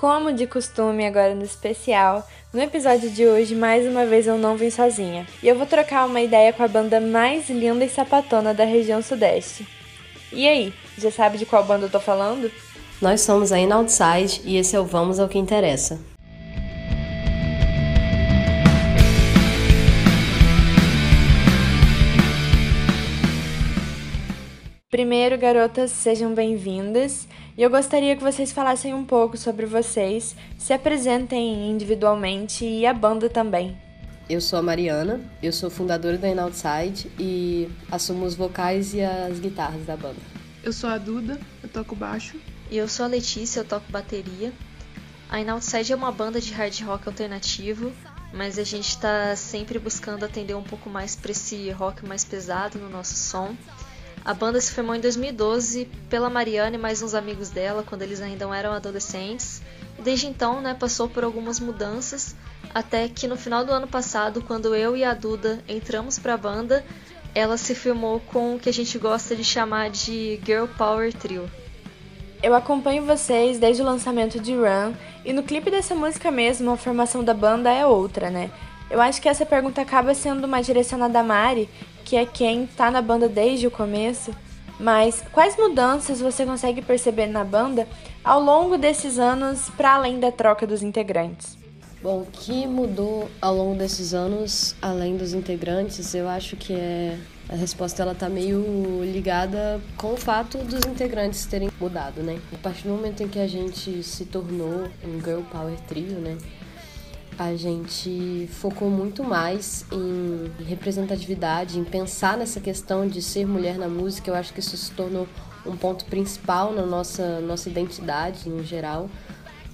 Como de costume, agora no especial, no episódio de hoje, mais uma vez eu não vim sozinha. E eu vou trocar uma ideia com a banda mais linda e sapatona da região sudeste. E aí, já sabe de qual banda eu tô falando? Nós somos a In Outside e esse é o Vamos ao que Interessa. Primeiro, garotas, sejam bem-vindas. E eu gostaria que vocês falassem um pouco sobre vocês, se apresentem individualmente e a banda também. Eu sou a Mariana, eu sou fundadora da In Outside e assumo os vocais e as guitarras da banda. Eu sou a Duda, eu toco baixo. E eu sou a Letícia, eu toco bateria. A In Outside é uma banda de hard rock alternativo, mas a gente está sempre buscando atender um pouco mais para esse rock mais pesado no nosso som. A banda se formou em 2012 pela Mariana e mais uns amigos dela, quando eles ainda eram adolescentes. E desde então, né, passou por algumas mudanças, até que no final do ano passado, quando eu e a Duda entramos para a banda, ela se firmou com o que a gente gosta de chamar de Girl Power Trio. Eu acompanho vocês desde o lançamento de Run, e no clipe dessa música mesmo, a formação da banda é outra, né? Eu acho que essa pergunta acaba sendo mais direcionada a Mari, que é quem tá na banda desde o começo. Mas quais mudanças você consegue perceber na banda ao longo desses anos, para além da troca dos integrantes? Bom, o que mudou ao longo desses anos, além dos integrantes, eu acho que é a resposta ela tá meio ligada com o fato dos integrantes terem mudado, né? A partir do momento em que a gente se tornou um girl power trio, né? A gente focou muito mais em representatividade, em pensar nessa questão de ser mulher na música. Eu acho que isso se tornou um ponto principal na nossa, nossa identidade em geral.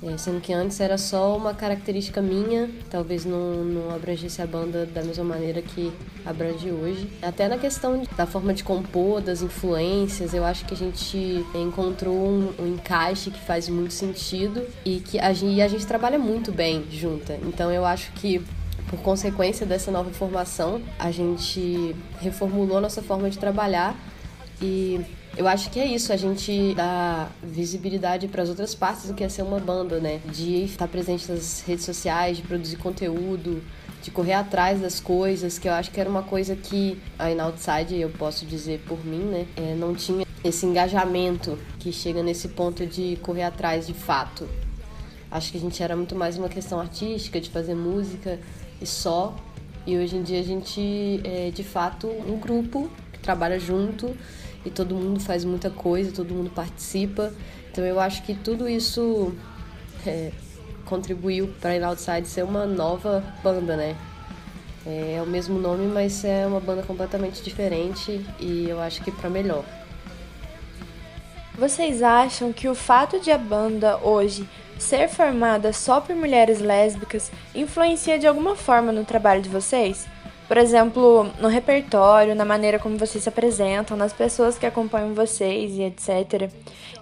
É, sendo que antes era só uma característica minha, talvez não, não abrangesse a banda da mesma maneira que abrange hoje. Até na questão da forma de compor, das influências, eu acho que a gente encontrou um, um encaixe que faz muito sentido e que a gente, a gente trabalha muito bem junta. Então eu acho que por consequência dessa nova formação, a gente reformulou nossa forma de trabalhar e eu acho que é isso, a gente dá visibilidade para as outras partes do que é ser uma banda, né? De estar presente nas redes sociais, de produzir conteúdo, de correr atrás das coisas, que eu acho que era uma coisa que aí na Outside, eu posso dizer por mim, né? É, não tinha esse engajamento que chega nesse ponto de correr atrás de fato. Acho que a gente era muito mais uma questão artística, de fazer música e só. E hoje em dia a gente é de fato um grupo que trabalha junto e todo mundo faz muita coisa, todo mundo participa. Então eu acho que tudo isso é, contribuiu para In Outside ser uma nova banda, né? É, é o mesmo nome, mas é uma banda completamente diferente e eu acho que para melhor. Vocês acham que o fato de a banda hoje ser formada só por mulheres lésbicas influencia de alguma forma no trabalho de vocês? Por exemplo, no repertório, na maneira como vocês se apresentam, nas pessoas que acompanham vocês e etc.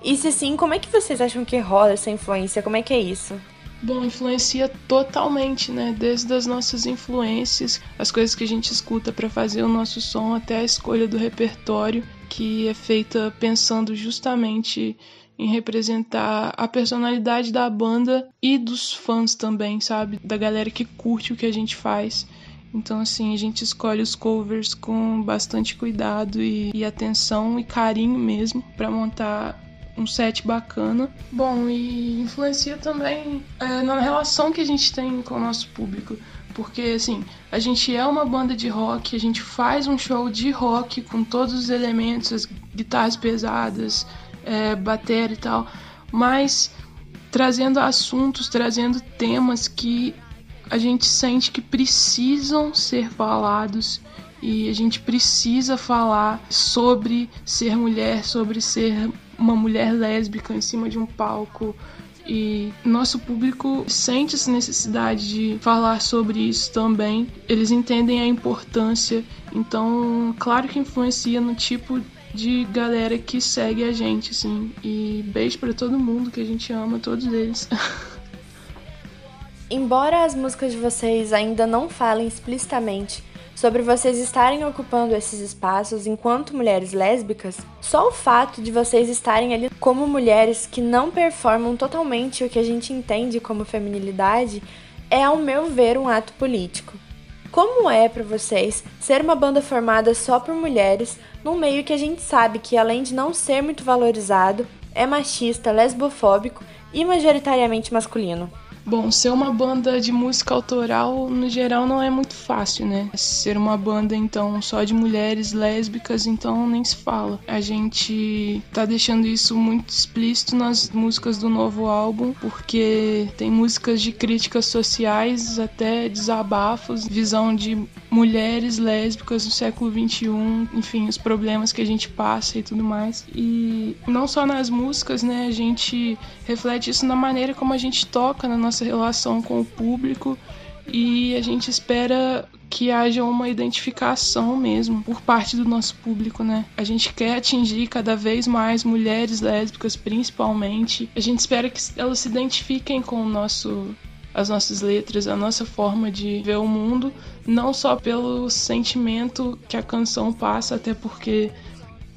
E se sim, como é que vocês acham que rola essa influência? Como é que é isso? Bom, influencia totalmente, né? Desde as nossas influências, as coisas que a gente escuta para fazer o nosso som, até a escolha do repertório, que é feita pensando justamente em representar a personalidade da banda e dos fãs também, sabe? Da galera que curte o que a gente faz. Então, assim, a gente escolhe os covers com bastante cuidado e, e atenção e carinho mesmo para montar um set bacana. Bom, e influencia também é, na relação que a gente tem com o nosso público. Porque, assim, a gente é uma banda de rock, a gente faz um show de rock com todos os elementos, as guitarras pesadas, é, bateria e tal, mas trazendo assuntos, trazendo temas que a gente sente que precisam ser falados e a gente precisa falar sobre ser mulher, sobre ser uma mulher lésbica em cima de um palco. E nosso público sente essa necessidade de falar sobre isso também. Eles entendem a importância, então, claro que influencia no tipo de galera que segue a gente, assim. E beijo para todo mundo que a gente ama, todos eles. Embora as músicas de vocês ainda não falem explicitamente sobre vocês estarem ocupando esses espaços enquanto mulheres lésbicas, só o fato de vocês estarem ali como mulheres que não performam totalmente o que a gente entende como feminilidade é, ao meu ver, um ato político. Como é para vocês ser uma banda formada só por mulheres, num meio que a gente sabe que, além de não ser muito valorizado, é machista, lesbofóbico e majoritariamente masculino? Bom, ser uma banda de música autoral, no geral, não é muito fácil, né? Ser uma banda, então, só de mulheres lésbicas, então nem se fala. A gente tá deixando isso muito explícito nas músicas do novo álbum, porque tem músicas de críticas sociais, até desabafos, visão de mulheres lésbicas no século XXI, enfim, os problemas que a gente passa e tudo mais. E não só nas músicas, né? A gente reflete isso na maneira como a gente toca na nossa relação com o público e a gente espera que haja uma identificação mesmo por parte do nosso público, né? A gente quer atingir cada vez mais mulheres lésbicas, principalmente. A gente espera que elas se identifiquem com o nosso as nossas letras, a nossa forma de ver o mundo, não só pelo sentimento que a canção passa, até porque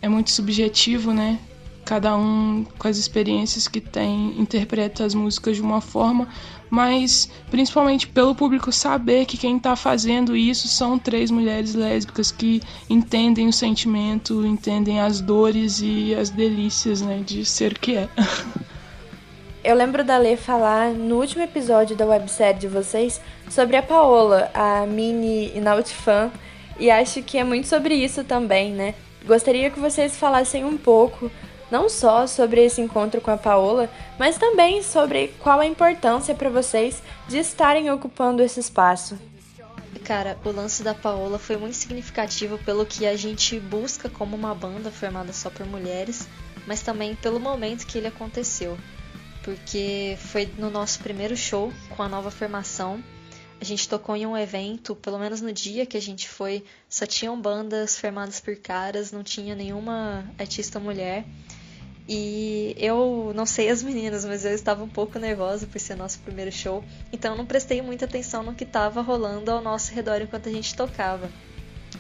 é muito subjetivo, né? cada um com as experiências que tem interpreta as músicas de uma forma, mas principalmente pelo público saber que quem está fazendo isso são três mulheres lésbicas que entendem o sentimento, entendem as dores e as delícias, né, de ser o que é. Eu lembro da Lê falar no último episódio da websérie de vocês sobre a Paola, a mini Inaut fan, e acho que é muito sobre isso também, né? Gostaria que vocês falassem um pouco não só sobre esse encontro com a Paola, mas também sobre qual a importância para vocês de estarem ocupando esse espaço. Cara, o lance da Paola foi muito significativo pelo que a gente busca como uma banda formada só por mulheres, mas também pelo momento que ele aconteceu. Porque foi no nosso primeiro show com a nova formação. A gente tocou em um evento, pelo menos no dia que a gente foi, só tinham bandas formadas por caras, não tinha nenhuma artista mulher. E eu não sei as meninas, mas eu estava um pouco nervosa por ser nosso primeiro show, então não prestei muita atenção no que estava rolando ao nosso redor enquanto a gente tocava.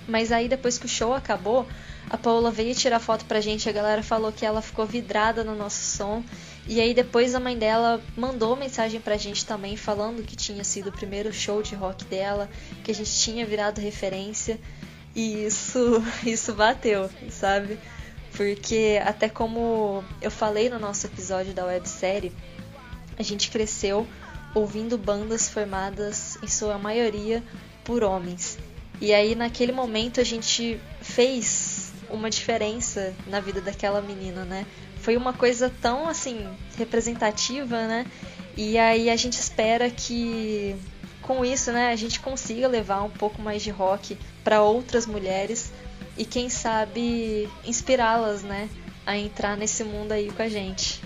Mas aí depois que o show acabou, a Paula veio tirar foto pra gente, a galera falou que ela ficou vidrada no nosso som. E aí depois a mãe dela mandou mensagem pra gente também falando que tinha sido o primeiro show de rock dela, que a gente tinha virado referência. E isso isso bateu, sabe? Porque até como eu falei no nosso episódio da websérie, a gente cresceu ouvindo bandas formadas em sua maioria por homens. E aí naquele momento a gente fez uma diferença na vida daquela menina, né? Foi uma coisa tão assim representativa, né? E aí a gente espera que com isso, né, a gente consiga levar um pouco mais de rock para outras mulheres e quem sabe inspirá-las, né, a entrar nesse mundo aí com a gente.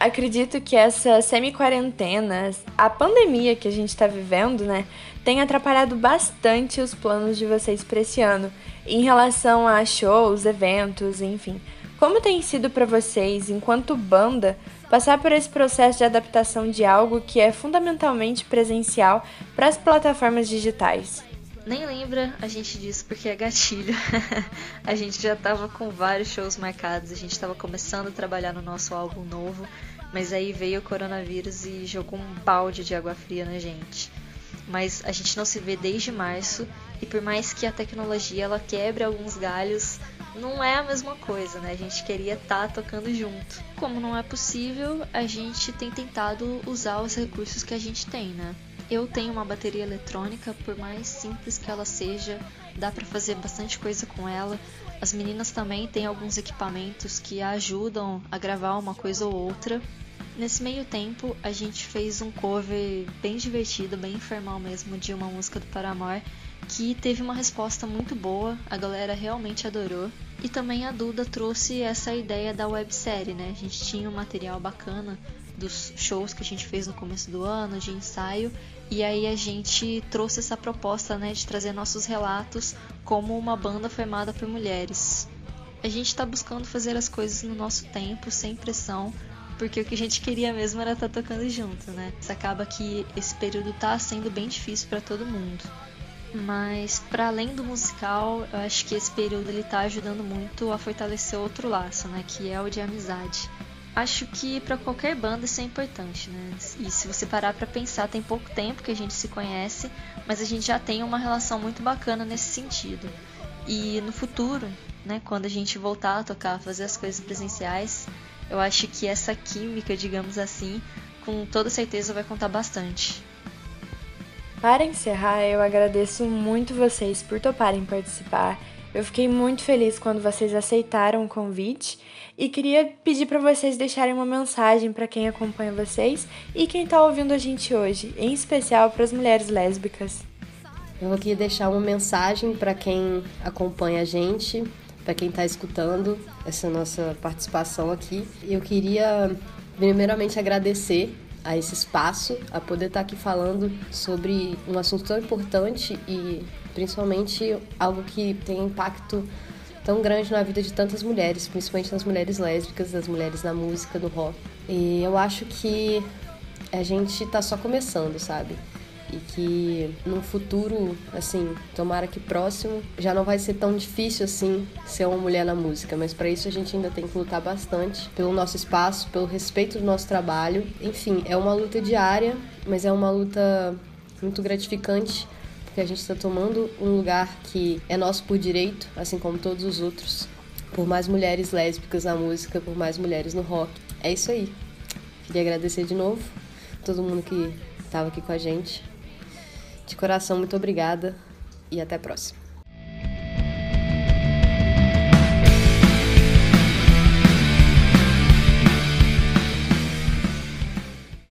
Acredito que essa semi-quarentena, a pandemia que a gente está vivendo, né, tem atrapalhado bastante os planos de vocês para esse ano, em relação a shows, eventos, enfim. Como tem sido para vocês, enquanto banda, passar por esse processo de adaptação de algo que é fundamentalmente presencial para as plataformas digitais? Nem lembra a gente disso porque é gatilho. a gente já tava com vários shows marcados, a gente tava começando a trabalhar no nosso álbum novo, mas aí veio o coronavírus e jogou um balde de água fria na gente. Mas a gente não se vê desde março e por mais que a tecnologia ela quebre alguns galhos, não é a mesma coisa, né? A gente queria estar tá tocando junto. Como não é possível, a gente tem tentado usar os recursos que a gente tem, né? Eu tenho uma bateria eletrônica, por mais simples que ela seja, dá para fazer bastante coisa com ela. As meninas também têm alguns equipamentos que ajudam a gravar uma coisa ou outra. Nesse meio tempo, a gente fez um cover bem divertido, bem informal mesmo, de uma música do Paramore, que teve uma resposta muito boa, a galera realmente adorou. E também a Duda trouxe essa ideia da websérie, né? A gente tinha um material bacana dos shows que a gente fez no começo do ano, de ensaio, e aí a gente trouxe essa proposta né, de trazer nossos relatos como uma banda formada por mulheres. A gente está buscando fazer as coisas no nosso tempo, sem pressão, porque o que a gente queria mesmo era estar tá tocando junto, né? Isso acaba que esse período está sendo bem difícil para todo mundo. Mas para além do musical, eu acho que esse período ele tá ajudando muito a fortalecer outro laço, né, que é o de amizade. Acho que para qualquer banda isso é importante, né? E se você parar para pensar, tem pouco tempo que a gente se conhece, mas a gente já tem uma relação muito bacana nesse sentido. E no futuro, né, quando a gente voltar a tocar, fazer as coisas presenciais, eu acho que essa química, digamos assim, com toda certeza vai contar bastante. Para encerrar, eu agradeço muito vocês por toparem participar. Eu fiquei muito feliz quando vocês aceitaram o convite e queria pedir para vocês deixarem uma mensagem para quem acompanha vocês e quem está ouvindo a gente hoje, em especial para as mulheres lésbicas. Eu queria deixar uma mensagem para quem acompanha a gente, para quem está escutando essa nossa participação aqui. Eu queria primeiramente agradecer a esse espaço, a poder estar tá aqui falando sobre um assunto tão importante e principalmente algo que tem impacto tão grande na vida de tantas mulheres, principalmente nas mulheres lésbicas, das mulheres na música, do rock. E eu acho que a gente está só começando, sabe? E que no futuro, assim, tomara que próximo, já não vai ser tão difícil assim ser uma mulher na música, mas para isso a gente ainda tem que lutar bastante pelo nosso espaço, pelo respeito do nosso trabalho. Enfim, é uma luta diária, mas é uma luta muito gratificante porque a gente está tomando um lugar que é nosso por direito, assim como todos os outros. Por mais mulheres lésbicas na música, por mais mulheres no rock. É isso aí. Queria agradecer de novo todo mundo que estava aqui com a gente. De coração, muito obrigada e até a próxima.